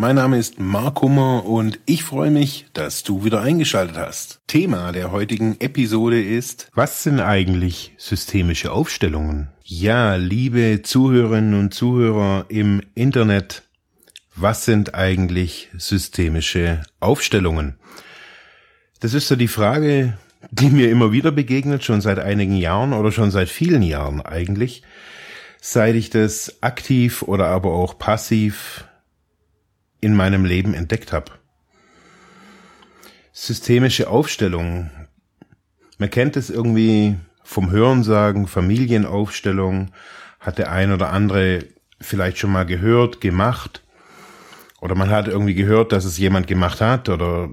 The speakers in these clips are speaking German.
Mein Name ist Mark Hummer und ich freue mich, dass du wieder eingeschaltet hast. Thema der heutigen Episode ist, was sind eigentlich systemische Aufstellungen? Ja, liebe Zuhörerinnen und Zuhörer im Internet, was sind eigentlich systemische Aufstellungen? Das ist so die Frage, die mir immer wieder begegnet, schon seit einigen Jahren oder schon seit vielen Jahren eigentlich, seit ich das aktiv oder aber auch passiv in meinem Leben entdeckt habe. Systemische Aufstellung. Man kennt es irgendwie vom Hörensagen, Familienaufstellung, hat der ein oder andere vielleicht schon mal gehört, gemacht. Oder man hat irgendwie gehört, dass es jemand gemacht hat oder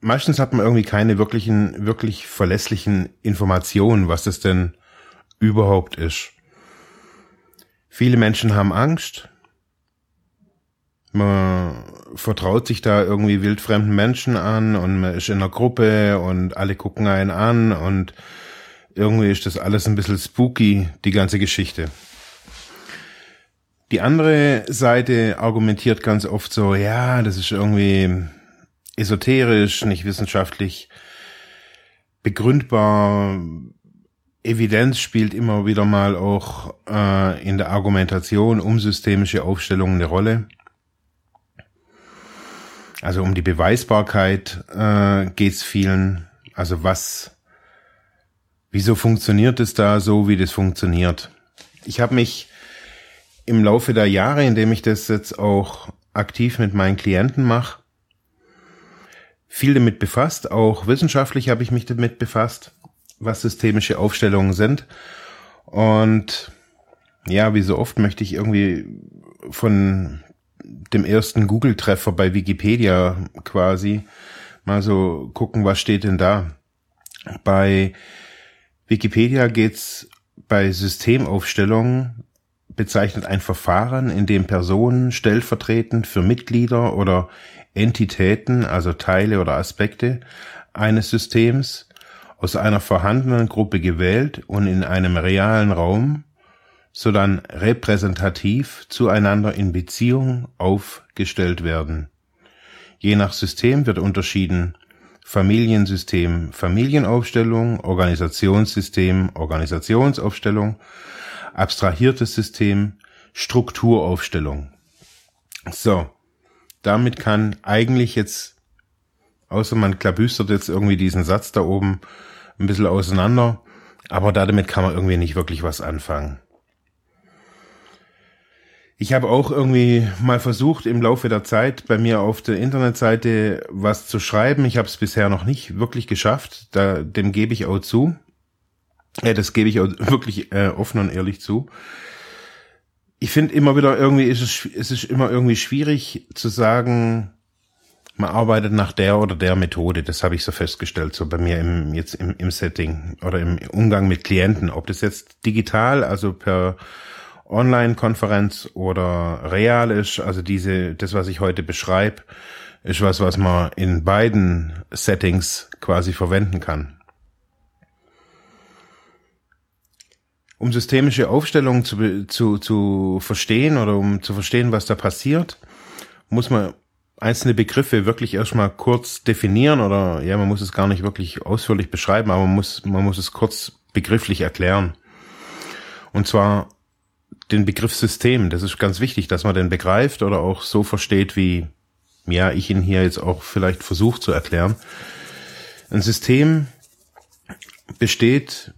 meistens hat man irgendwie keine wirklichen, wirklich verlässlichen Informationen, was es denn überhaupt ist. Viele Menschen haben Angst, man vertraut sich da irgendwie wildfremden Menschen an und man ist in einer Gruppe und alle gucken einen an und irgendwie ist das alles ein bisschen spooky, die ganze Geschichte. Die andere Seite argumentiert ganz oft so, ja, das ist irgendwie esoterisch, nicht wissenschaftlich begründbar. Evidenz spielt immer wieder mal auch äh, in der Argumentation um systemische Aufstellungen eine Rolle. Also um die Beweisbarkeit äh, geht es vielen. Also was, wieso funktioniert es da so, wie das funktioniert? Ich habe mich im Laufe der Jahre, indem ich das jetzt auch aktiv mit meinen Klienten mache, viel damit befasst. Auch wissenschaftlich habe ich mich damit befasst, was systemische Aufstellungen sind. Und ja, wie so oft möchte ich irgendwie von dem ersten Google-Treffer bei Wikipedia quasi mal so gucken, was steht denn da. Bei Wikipedia geht's bei Systemaufstellungen bezeichnet ein Verfahren, in dem Personen stellvertretend für Mitglieder oder Entitäten, also Teile oder Aspekte eines Systems aus einer vorhandenen Gruppe gewählt und in einem realen Raum sodann repräsentativ zueinander in Beziehung aufgestellt werden. Je nach System wird unterschieden Familiensystem Familienaufstellung, Organisationssystem Organisationsaufstellung, abstrahiertes System Strukturaufstellung. So, damit kann eigentlich jetzt, außer man klabüstert jetzt irgendwie diesen Satz da oben ein bisschen auseinander, aber damit kann man irgendwie nicht wirklich was anfangen. Ich habe auch irgendwie mal versucht, im Laufe der Zeit bei mir auf der Internetseite was zu schreiben. Ich habe es bisher noch nicht wirklich geschafft. Da, dem gebe ich auch zu. Ja, das gebe ich auch wirklich äh, offen und ehrlich zu. Ich finde immer wieder irgendwie ist es, es ist immer irgendwie schwierig zu sagen, man arbeitet nach der oder der Methode. Das habe ich so festgestellt, so bei mir im, jetzt im, im Setting oder im Umgang mit Klienten. Ob das jetzt digital, also per Online-Konferenz oder real ist. Also diese, das, was ich heute beschreibe, ist was, was man in beiden Settings quasi verwenden kann. Um systemische Aufstellungen zu, zu, zu verstehen oder um zu verstehen, was da passiert, muss man einzelne Begriffe wirklich erstmal kurz definieren oder ja, man muss es gar nicht wirklich ausführlich beschreiben, aber man muss, man muss es kurz begrifflich erklären. Und zwar den Begriff System. Das ist ganz wichtig, dass man den begreift oder auch so versteht, wie ja, ich ihn hier jetzt auch vielleicht versucht zu erklären. Ein System besteht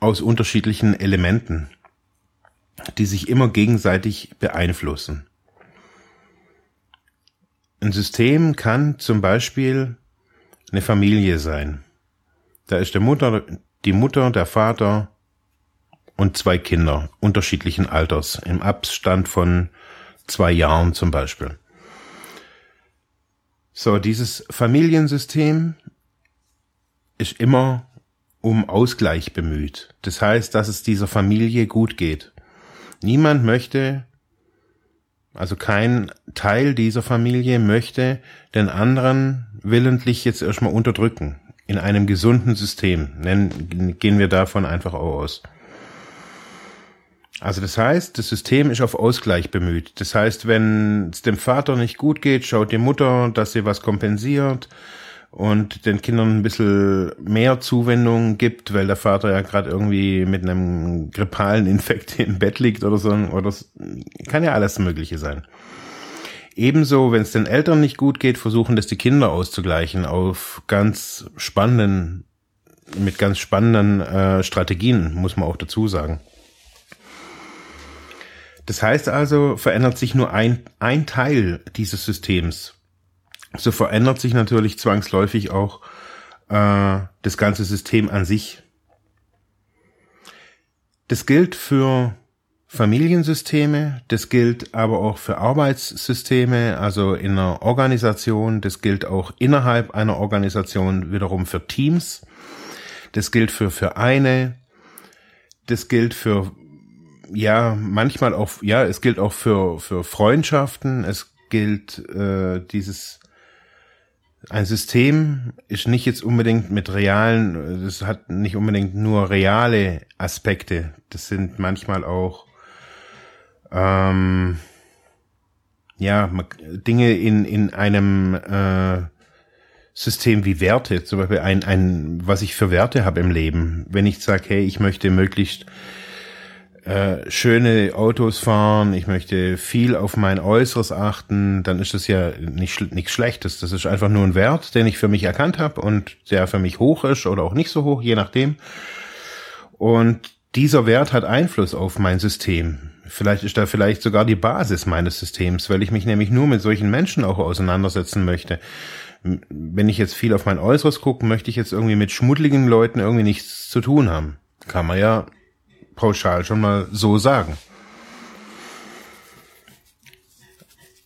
aus unterschiedlichen Elementen, die sich immer gegenseitig beeinflussen. Ein System kann zum Beispiel eine Familie sein. Da ist der Mutter, die Mutter, der Vater, und zwei Kinder unterschiedlichen Alters, im Abstand von zwei Jahren zum Beispiel. So, dieses Familiensystem ist immer um Ausgleich bemüht. Das heißt, dass es dieser Familie gut geht. Niemand möchte, also kein Teil dieser Familie möchte den anderen willentlich jetzt erstmal unterdrücken. In einem gesunden System. Nennen, gehen wir davon einfach aus. Also das heißt, das System ist auf Ausgleich bemüht. Das heißt, wenn es dem Vater nicht gut geht, schaut die Mutter, dass sie was kompensiert und den Kindern ein bisschen mehr Zuwendung gibt, weil der Vater ja gerade irgendwie mit einem grippalen Infekt im Bett liegt oder so. Oder kann ja alles Mögliche sein. Ebenso, wenn es den Eltern nicht gut geht, versuchen das die Kinder auszugleichen auf ganz spannenden, mit ganz spannenden äh, Strategien, muss man auch dazu sagen. Das heißt also, verändert sich nur ein, ein Teil dieses Systems. So verändert sich natürlich zwangsläufig auch äh, das ganze System an sich. Das gilt für Familiensysteme, das gilt aber auch für Arbeitssysteme, also in einer Organisation, das gilt auch innerhalb einer Organisation wiederum für Teams, das gilt für Vereine, das gilt für ja manchmal auch ja es gilt auch für für Freundschaften, es gilt äh, dieses ein System ist nicht jetzt unbedingt mit realen, das hat nicht unbedingt nur reale Aspekte. Das sind manchmal auch ähm, ja Dinge in in einem äh, System wie Werte, zum Beispiel ein ein was ich für Werte habe im Leben. Wenn ich sage, hey, ich möchte möglichst äh, schöne Autos fahren, ich möchte viel auf mein Äußeres achten, dann ist das ja nicht nichts Schlechtes. Das ist einfach nur ein Wert, den ich für mich erkannt habe und der für mich hoch ist oder auch nicht so hoch, je nachdem. Und dieser Wert hat Einfluss auf mein System. Vielleicht ist da vielleicht sogar die Basis meines Systems, weil ich mich nämlich nur mit solchen Menschen auch auseinandersetzen möchte. Wenn ich jetzt viel auf mein Äußeres gucke, möchte ich jetzt irgendwie mit schmuddeligen Leuten irgendwie nichts zu tun haben. Kann man ja pauschal schon mal so sagen.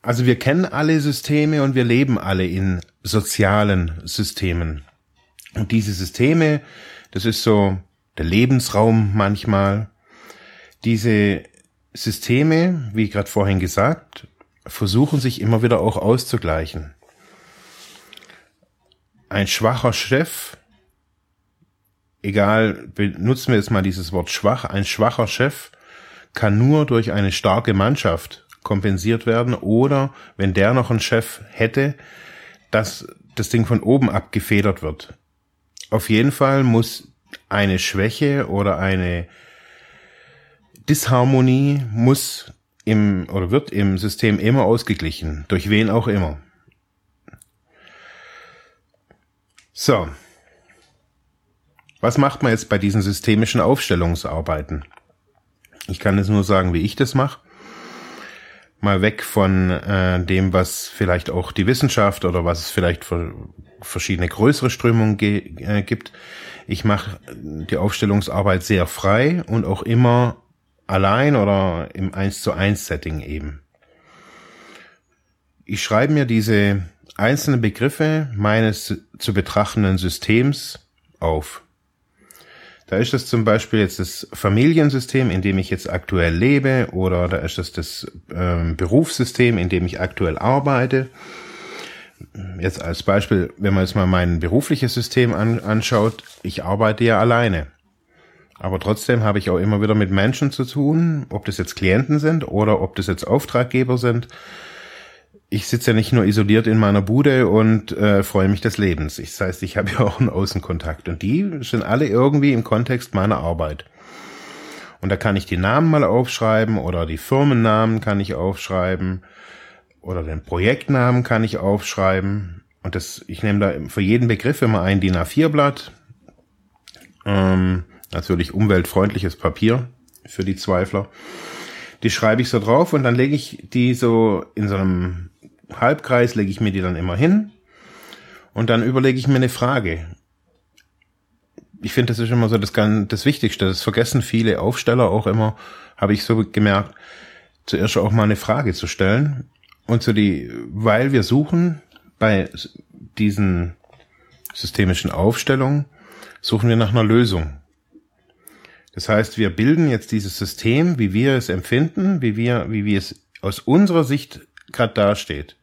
Also wir kennen alle Systeme und wir leben alle in sozialen Systemen. Und diese Systeme, das ist so der Lebensraum manchmal. Diese Systeme, wie gerade vorhin gesagt, versuchen sich immer wieder auch auszugleichen. Ein schwacher Chef egal, benutzen wir jetzt mal dieses Wort schwach, ein schwacher Chef kann nur durch eine starke Mannschaft kompensiert werden oder wenn der noch einen Chef hätte, dass das Ding von oben abgefedert wird. Auf jeden Fall muss eine Schwäche oder eine Disharmonie muss im oder wird im System immer ausgeglichen, durch wen auch immer. So, was macht man jetzt bei diesen systemischen Aufstellungsarbeiten? Ich kann jetzt nur sagen, wie ich das mache. Mal weg von äh, dem, was vielleicht auch die Wissenschaft oder was es vielleicht für verschiedene größere Strömungen äh, gibt. Ich mache die Aufstellungsarbeit sehr frei und auch immer allein oder im 1 zu 1 Setting eben. Ich schreibe mir diese einzelnen Begriffe meines zu betrachtenden Systems auf. Da ist das zum Beispiel jetzt das Familiensystem, in dem ich jetzt aktuell lebe, oder da ist das das ähm, Berufssystem, in dem ich aktuell arbeite. Jetzt als Beispiel, wenn man jetzt mal mein berufliches System an, anschaut, ich arbeite ja alleine. Aber trotzdem habe ich auch immer wieder mit Menschen zu tun, ob das jetzt Klienten sind oder ob das jetzt Auftraggeber sind ich sitze ja nicht nur isoliert in meiner Bude und äh, freue mich des Lebens. Ich, das heißt, ich habe ja auch einen Außenkontakt und die sind alle irgendwie im Kontext meiner Arbeit. Und da kann ich die Namen mal aufschreiben oder die Firmennamen kann ich aufschreiben oder den Projektnamen kann ich aufschreiben. Und das, ich nehme da für jeden Begriff immer ein DIN A4-Blatt. Ähm, natürlich umweltfreundliches Papier für die Zweifler. Die schreibe ich so drauf und dann lege ich die so in so einem Halbkreis lege ich mir die dann immer hin und dann überlege ich mir eine Frage. Ich finde, das ist immer so das, das Wichtigste. Das vergessen viele Aufsteller auch immer, habe ich so gemerkt, zuerst auch mal eine Frage zu stellen. Und so die, weil wir suchen bei diesen systemischen Aufstellungen suchen wir nach einer Lösung. Das heißt, wir bilden jetzt dieses System, wie wir es empfinden, wie wir, wie wir es aus unserer Sicht gerade dasteht,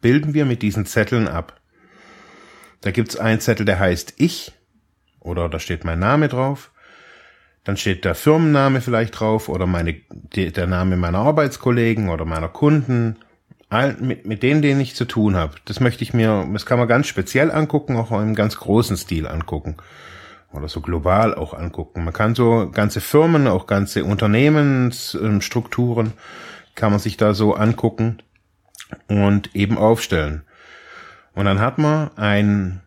bilden wir mit diesen Zetteln ab. Da gibt's einen Zettel, der heißt Ich oder da steht mein Name drauf. Dann steht der Firmenname vielleicht drauf oder meine, der Name meiner Arbeitskollegen oder meiner Kunden, mit, mit denen, denen ich zu tun habe. Das möchte ich mir, das kann man ganz speziell angucken, auch im ganz großen Stil angucken oder so global auch angucken. Man kann so ganze Firmen, auch ganze Unternehmensstrukturen, kann man sich da so angucken und eben aufstellen. Und dann hat man ein,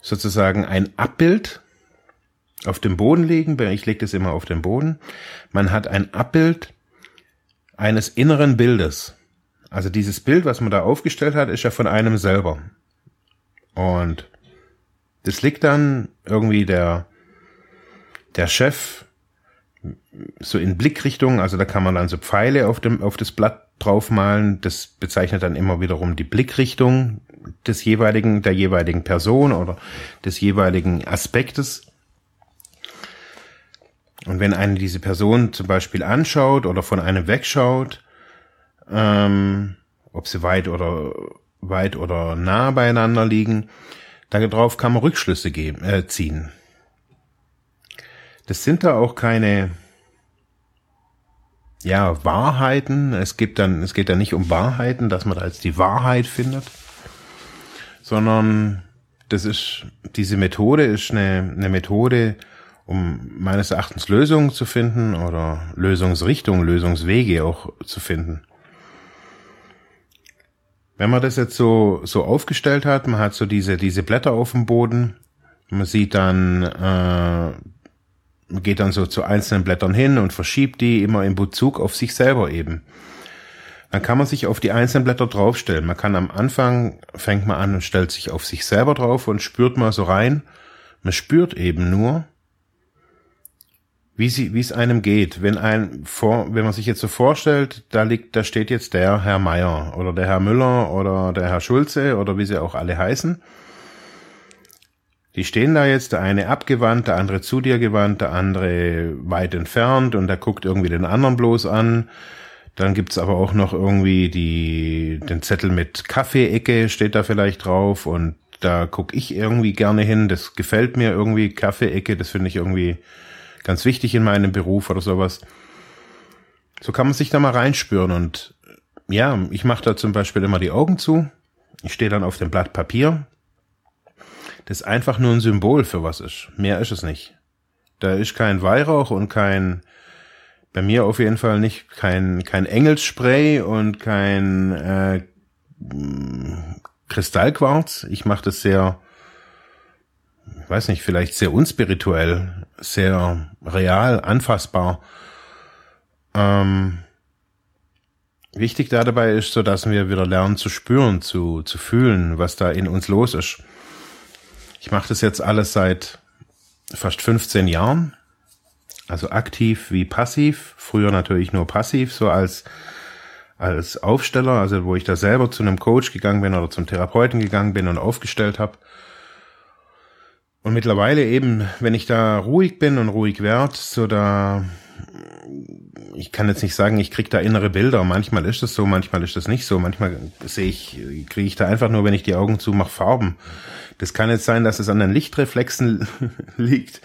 sozusagen ein Abbild auf dem Boden liegen. Ich lege das immer auf den Boden. Man hat ein Abbild eines inneren Bildes. Also dieses Bild, was man da aufgestellt hat, ist ja von einem selber. Und das liegt dann irgendwie der, der Chef so in Blickrichtung, also da kann man dann so Pfeile auf dem, auf das Blatt draufmalen. Das bezeichnet dann immer wiederum die Blickrichtung des jeweiligen, der jeweiligen Person oder des jeweiligen Aspektes. Und wenn eine diese Person zum Beispiel anschaut oder von einem wegschaut, ähm, ob sie weit oder weit oder nah beieinander liegen, Darauf kann man Rückschlüsse geben, äh, ziehen. Das sind da auch keine ja, Wahrheiten. Es gibt dann, es geht da nicht um Wahrheiten, dass man da jetzt die Wahrheit findet, sondern das ist, diese Methode ist eine, eine Methode, um meines Erachtens Lösungen zu finden oder Lösungsrichtungen, Lösungswege auch zu finden. Wenn man das jetzt so, so aufgestellt hat, man hat so diese, diese Blätter auf dem Boden, man sieht dann, äh, geht dann so zu einzelnen Blättern hin und verschiebt die immer in Bezug auf sich selber eben. Dann kann man sich auf die einzelnen Blätter draufstellen. Man kann am Anfang, fängt man an und stellt sich auf sich selber drauf und spürt mal so rein. Man spürt eben nur, wie sie, wie es einem geht. Wenn ein vor, wenn man sich jetzt so vorstellt, da liegt, da steht jetzt der Herr Meier oder der Herr Müller oder der Herr Schulze oder wie sie auch alle heißen. Die stehen da jetzt, der eine abgewandt, der andere zu dir gewandt, der andere weit entfernt und der guckt irgendwie den anderen bloß an. Dann gibt's aber auch noch irgendwie die, den Zettel mit Kaffeeecke steht da vielleicht drauf und da guck ich irgendwie gerne hin. Das gefällt mir irgendwie, Kaffeeecke, das finde ich irgendwie, ganz wichtig in meinem Beruf oder sowas. So kann man sich da mal reinspüren und ja, ich mache da zum Beispiel immer die Augen zu. Ich stehe dann auf dem Blatt Papier. Das ist einfach nur ein Symbol für was ist. Mehr ist es nicht. Da ist kein Weihrauch und kein, bei mir auf jeden Fall nicht, kein, kein Engelsspray und kein äh, Kristallquarz. Ich mache das sehr weiß nicht, vielleicht sehr unspirituell, sehr real, anfassbar. Ähm, wichtig da dabei ist so, dass wir wieder lernen zu spüren, zu, zu fühlen, was da in uns los ist. Ich mache das jetzt alles seit fast 15 Jahren, also aktiv wie passiv. Früher natürlich nur passiv, so als als Aufsteller, also wo ich da selber zu einem Coach gegangen bin oder zum Therapeuten gegangen bin und aufgestellt habe. Und mittlerweile eben, wenn ich da ruhig bin und ruhig werd, so da, ich kann jetzt nicht sagen, ich krieg da innere Bilder. Manchmal ist das so, manchmal ist das nicht so. Manchmal sehe ich, kriege ich da einfach nur, wenn ich die Augen zumache, Farben. Das kann jetzt sein, dass es an den Lichtreflexen liegt,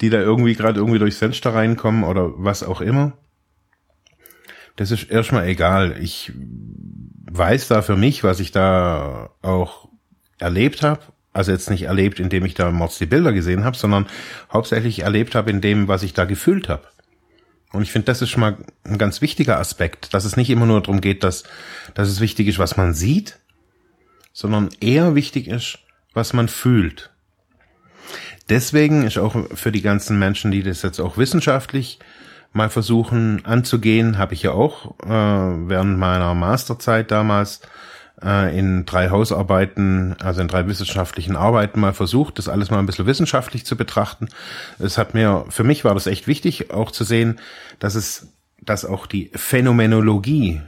die da irgendwie gerade irgendwie durchs Fenster reinkommen oder was auch immer. Das ist erstmal egal. Ich weiß da für mich, was ich da auch erlebt habe also jetzt nicht erlebt, indem ich da Mords die Bilder gesehen habe, sondern hauptsächlich erlebt habe in dem, was ich da gefühlt habe. Und ich finde, das ist schon mal ein ganz wichtiger Aspekt, dass es nicht immer nur darum geht, dass, dass es wichtig ist, was man sieht, sondern eher wichtig ist, was man fühlt. Deswegen ist auch für die ganzen Menschen, die das jetzt auch wissenschaftlich mal versuchen anzugehen, habe ich ja auch äh, während meiner Masterzeit damals äh, in drei Hausarbeiten, also in drei wissenschaftlichen Arbeiten mal versucht, das alles mal ein bisschen wissenschaftlich zu betrachten. Es hat mir, für mich war das echt wichtig, auch zu sehen, dass es, dass auch die Phänomenologie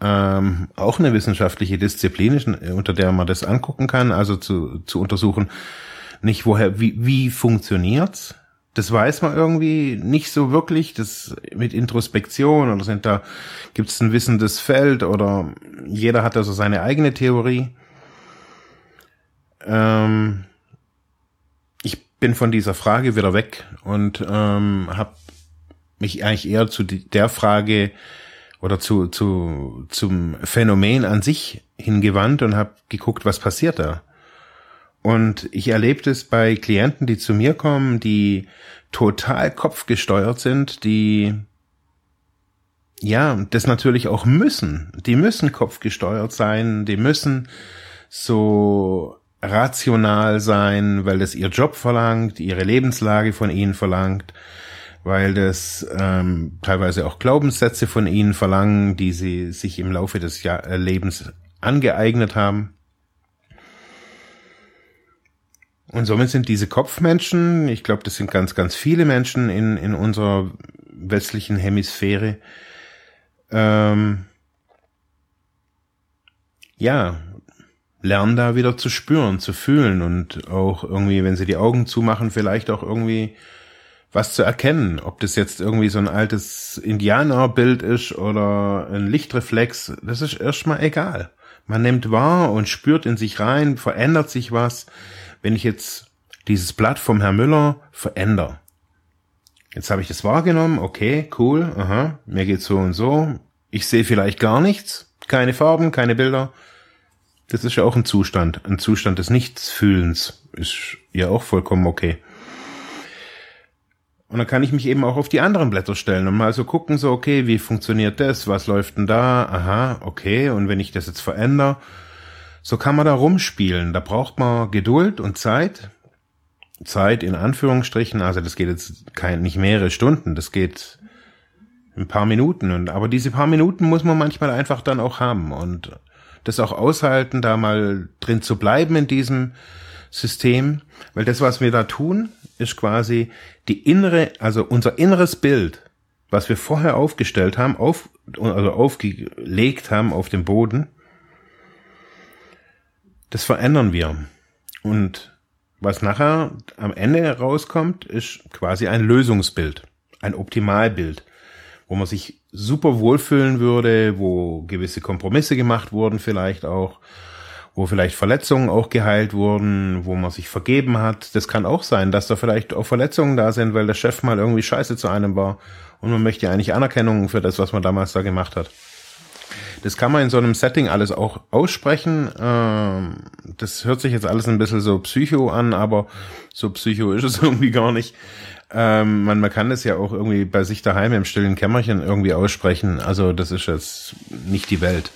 ähm, auch eine wissenschaftliche Disziplin ist, unter der man das angucken kann, also zu, zu untersuchen, nicht, woher, wie, wie funktioniert's? Das weiß man irgendwie nicht so wirklich. Das mit Introspektion oder sind da, gibt es ein wissendes Feld oder jeder hat da so seine eigene Theorie. Ähm, ich bin von dieser Frage wieder weg und ähm, habe mich eigentlich eher zu der Frage oder zu, zu zum Phänomen an sich hingewandt und habe geguckt, was passiert da. Und ich erlebe das bei Klienten, die zu mir kommen, die total kopfgesteuert sind, die ja, das natürlich auch müssen. Die müssen kopfgesteuert sein, die müssen so rational sein, weil das ihr Job verlangt, ihre Lebenslage von ihnen verlangt, weil das ähm, teilweise auch Glaubenssätze von ihnen verlangen, die sie sich im Laufe des Jahr äh, Lebens angeeignet haben. Und somit sind diese Kopfmenschen, ich glaube, das sind ganz, ganz viele Menschen in, in unserer westlichen Hemisphäre, ähm, ja, lernen da wieder zu spüren, zu fühlen und auch irgendwie, wenn sie die Augen zumachen, vielleicht auch irgendwie was zu erkennen. Ob das jetzt irgendwie so ein altes Indianerbild ist oder ein Lichtreflex, das ist erstmal egal. Man nimmt wahr und spürt in sich rein, verändert sich was wenn ich jetzt dieses Blatt vom Herr Müller verändere. Jetzt habe ich das wahrgenommen, okay, cool, aha, mir geht's so und so. Ich sehe vielleicht gar nichts, keine Farben, keine Bilder. Das ist ja auch ein Zustand, ein Zustand des Nichtsfühlens. Ist ja auch vollkommen okay. Und dann kann ich mich eben auch auf die anderen Blätter stellen und mal so gucken, so, okay, wie funktioniert das? Was läuft denn da? Aha, okay. Und wenn ich das jetzt verändere, so kann man da rumspielen. Da braucht man Geduld und Zeit. Zeit in Anführungsstrichen, also das geht jetzt kein, nicht mehrere Stunden, das geht ein paar Minuten. Und, aber diese paar Minuten muss man manchmal einfach dann auch haben und das auch aushalten, da mal drin zu bleiben in diesem System. Weil das, was wir da tun, ist quasi die innere, also unser inneres Bild, was wir vorher aufgestellt haben, auf, also aufgelegt haben auf dem Boden, das verändern wir. Und was nachher am Ende rauskommt, ist quasi ein Lösungsbild, ein Optimalbild, wo man sich super wohlfühlen würde, wo gewisse Kompromisse gemacht wurden vielleicht auch, wo vielleicht Verletzungen auch geheilt wurden, wo man sich vergeben hat. Das kann auch sein, dass da vielleicht auch Verletzungen da sind, weil der Chef mal irgendwie scheiße zu einem war und man möchte eigentlich Anerkennung für das, was man damals da gemacht hat. Das kann man in so einem Setting alles auch aussprechen. Ähm, das hört sich jetzt alles ein bisschen so psycho an, aber so psycho ist es irgendwie gar nicht. Ähm, man, man kann das ja auch irgendwie bei sich daheim im stillen Kämmerchen irgendwie aussprechen. Also das ist jetzt nicht die Welt.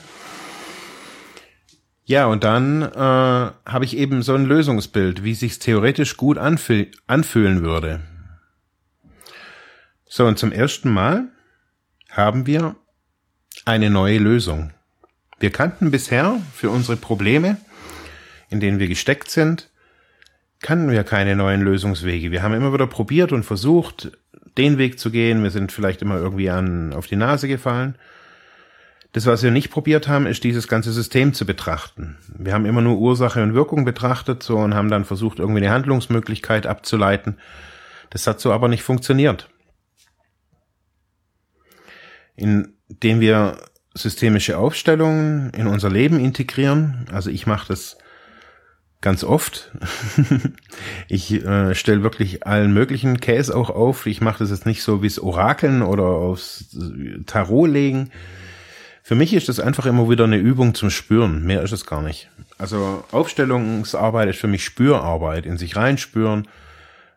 Ja, und dann äh, habe ich eben so ein Lösungsbild, wie sich's theoretisch gut anfühl anfühlen würde. So, und zum ersten Mal haben wir eine neue Lösung. Wir kannten bisher für unsere Probleme, in denen wir gesteckt sind, kannten wir keine neuen Lösungswege. Wir haben immer wieder probiert und versucht, den Weg zu gehen. Wir sind vielleicht immer irgendwie an, auf die Nase gefallen. Das, was wir nicht probiert haben, ist dieses ganze System zu betrachten. Wir haben immer nur Ursache und Wirkung betrachtet so und haben dann versucht, irgendwie eine Handlungsmöglichkeit abzuleiten. Das hat so aber nicht funktioniert. In indem wir systemische Aufstellungen in unser Leben integrieren. Also ich mache das ganz oft. ich äh, stelle wirklich allen möglichen Käse auch auf. Ich mache das jetzt nicht so wie es Orakeln oder aufs Tarot legen. Für mich ist das einfach immer wieder eine Übung zum Spüren. Mehr ist es gar nicht. Also Aufstellungsarbeit ist für mich Spürarbeit, in sich reinspüren,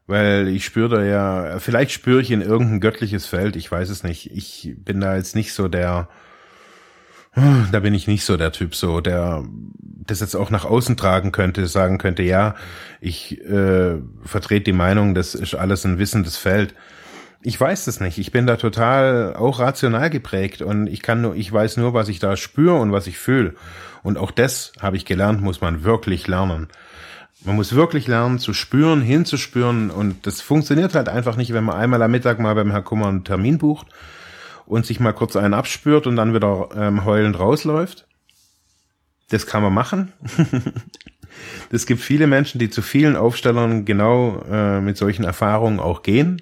weil ich spüre da ja, vielleicht spüre ich in irgendein göttliches Feld, ich weiß es nicht. Ich bin da jetzt nicht so der, da bin ich nicht so der Typ, so der das jetzt auch nach außen tragen könnte, sagen könnte, ja, ich äh, vertrete die Meinung, das ist alles ein wissendes Feld. Ich weiß das nicht. Ich bin da total auch rational geprägt und ich kann nur, ich weiß nur, was ich da spüre und was ich fühle. Und auch das habe ich gelernt, muss man wirklich lernen. Man muss wirklich lernen zu spüren, hinzuspüren und das funktioniert halt einfach nicht, wenn man einmal am Mittag mal beim Herr Kummer einen Termin bucht und sich mal kurz einen abspürt und dann wieder ähm, heulend rausläuft. Das kann man machen. Es gibt viele Menschen, die zu vielen Aufstellern genau äh, mit solchen Erfahrungen auch gehen.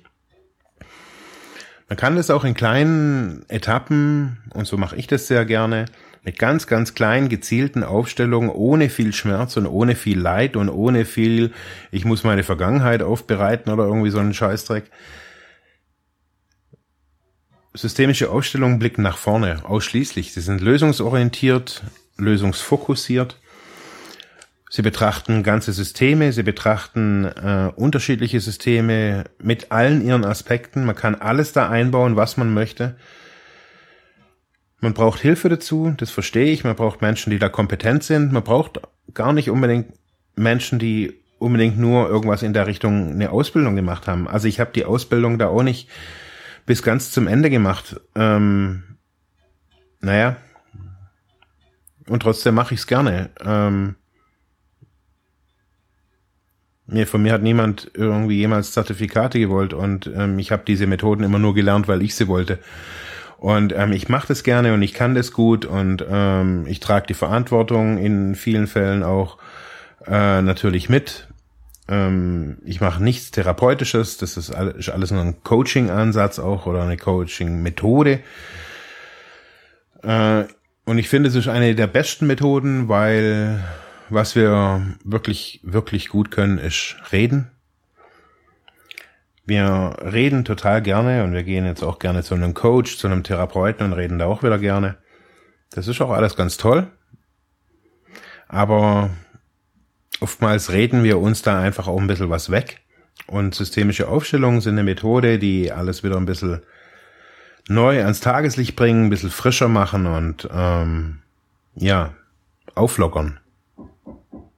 Man kann das auch in kleinen Etappen, und so mache ich das sehr gerne, mit ganz, ganz kleinen, gezielten Aufstellungen, ohne viel Schmerz und ohne viel Leid und ohne viel, ich muss meine Vergangenheit aufbereiten oder irgendwie so einen Scheißdreck. Systemische Aufstellungen blicken nach vorne, ausschließlich. Sie sind lösungsorientiert, lösungsfokussiert Sie betrachten ganze Systeme, sie betrachten äh, unterschiedliche Systeme mit allen ihren Aspekten. Man kann alles da einbauen, was man möchte. Man braucht Hilfe dazu, das verstehe ich. Man braucht Menschen, die da kompetent sind. Man braucht gar nicht unbedingt Menschen, die unbedingt nur irgendwas in der Richtung eine Ausbildung gemacht haben. Also ich habe die Ausbildung da auch nicht bis ganz zum Ende gemacht. Ähm, naja. Und trotzdem mache ich es gerne. Ähm, Nee, von mir hat niemand irgendwie jemals Zertifikate gewollt und ähm, ich habe diese Methoden immer nur gelernt, weil ich sie wollte. Und ähm, ich mache das gerne und ich kann das gut und ähm, ich trage die Verantwortung in vielen Fällen auch äh, natürlich mit. Ähm, ich mache nichts Therapeutisches, das ist alles, nur ein Coaching-Ansatz auch oder eine Coaching-Methode. Äh, und ich finde, es ist eine der besten Methoden, weil was wir wirklich, wirklich gut können, ist reden. Wir reden total gerne und wir gehen jetzt auch gerne zu einem Coach, zu einem Therapeuten und reden da auch wieder gerne. Das ist auch alles ganz toll. Aber oftmals reden wir uns da einfach auch ein bisschen was weg. Und systemische Aufstellungen sind eine Methode, die alles wieder ein bisschen neu ans Tageslicht bringen, ein bisschen frischer machen und ähm, ja, auflockern.